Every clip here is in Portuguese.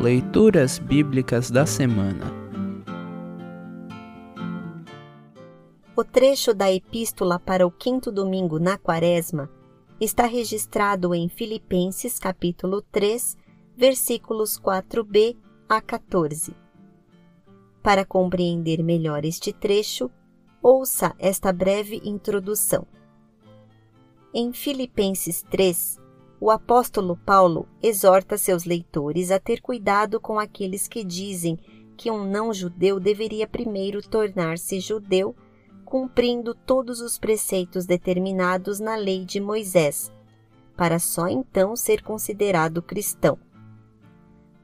Leituras Bíblicas da Semana O trecho da Epístola para o quinto domingo na Quaresma está registrado em Filipenses capítulo 3, versículos 4b a 14. Para compreender melhor este trecho, ouça esta breve introdução. Em Filipenses 3, o apóstolo Paulo exorta seus leitores a ter cuidado com aqueles que dizem que um não-judeu deveria primeiro tornar-se judeu, cumprindo todos os preceitos determinados na lei de Moisés, para só então ser considerado cristão.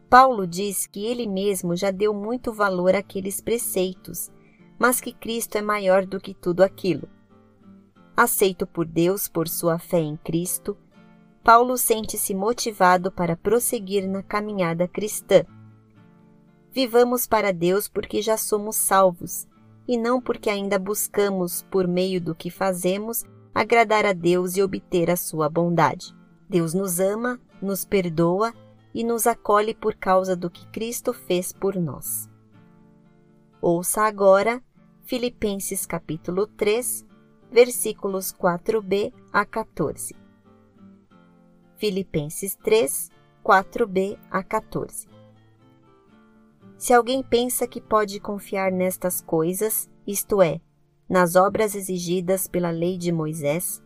Paulo diz que ele mesmo já deu muito valor àqueles preceitos, mas que Cristo é maior do que tudo aquilo. Aceito por Deus por sua fé em Cristo, Paulo sente-se motivado para prosseguir na caminhada cristã. Vivamos para Deus porque já somos salvos, e não porque ainda buscamos, por meio do que fazemos, agradar a Deus e obter a sua bondade. Deus nos ama, nos perdoa e nos acolhe por causa do que Cristo fez por nós. Ouça agora Filipenses capítulo 3, versículos 4b a 14. Filipenses 3, 4b a 14. Se alguém pensa que pode confiar nestas coisas, isto é, nas obras exigidas pela lei de Moisés,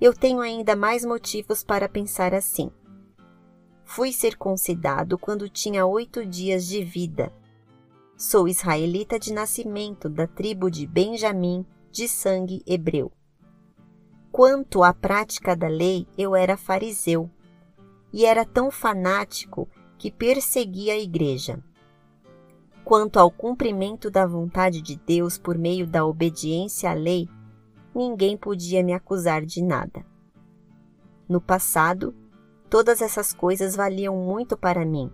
eu tenho ainda mais motivos para pensar assim. Fui circuncidado quando tinha oito dias de vida. Sou israelita de nascimento da tribo de Benjamim, de sangue hebreu. Quanto à prática da lei, eu era fariseu e era tão fanático que perseguia a igreja. Quanto ao cumprimento da vontade de Deus por meio da obediência à lei, ninguém podia me acusar de nada. No passado, todas essas coisas valiam muito para mim,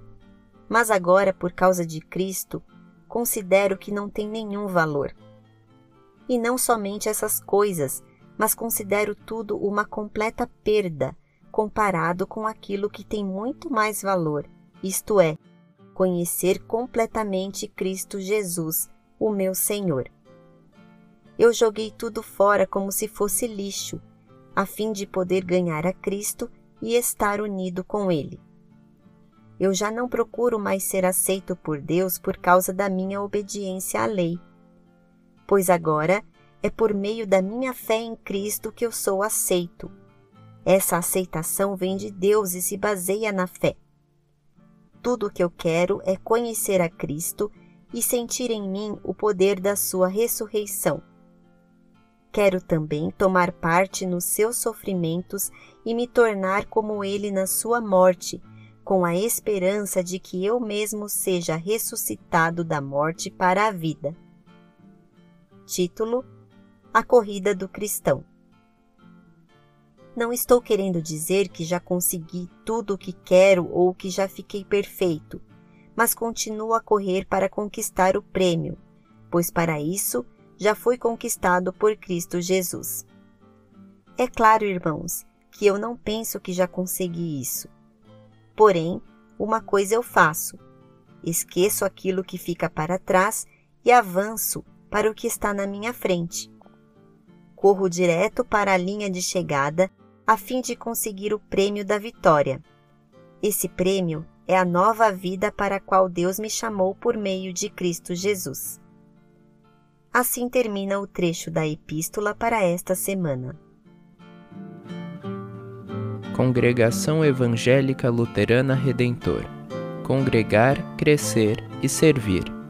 mas agora, por causa de Cristo, considero que não tem nenhum valor. E não somente essas coisas, mas considero tudo uma completa perda comparado com aquilo que tem muito mais valor, isto é, conhecer completamente Cristo Jesus, o meu Senhor. Eu joguei tudo fora como se fosse lixo, a fim de poder ganhar a Cristo e estar unido com Ele. Eu já não procuro mais ser aceito por Deus por causa da minha obediência à lei, pois agora é por meio da minha fé em Cristo que eu sou aceito. Essa aceitação vem de Deus e se baseia na fé. Tudo o que eu quero é conhecer a Cristo e sentir em mim o poder da sua ressurreição. Quero também tomar parte nos seus sofrimentos e me tornar como ele na sua morte, com a esperança de que eu mesmo seja ressuscitado da morte para a vida. Título a corrida do cristão. Não estou querendo dizer que já consegui tudo o que quero ou que já fiquei perfeito, mas continuo a correr para conquistar o prêmio, pois para isso já fui conquistado por Cristo Jesus. É claro, irmãos, que eu não penso que já consegui isso. Porém, uma coisa eu faço: esqueço aquilo que fica para trás e avanço para o que está na minha frente corro direto para a linha de chegada a fim de conseguir o prêmio da vitória. Esse prêmio é a nova vida para a qual Deus me chamou por meio de Cristo Jesus. Assim termina o trecho da epístola para esta semana. Congregação Evangélica Luterana Redentor Congregar, Crescer e Servir.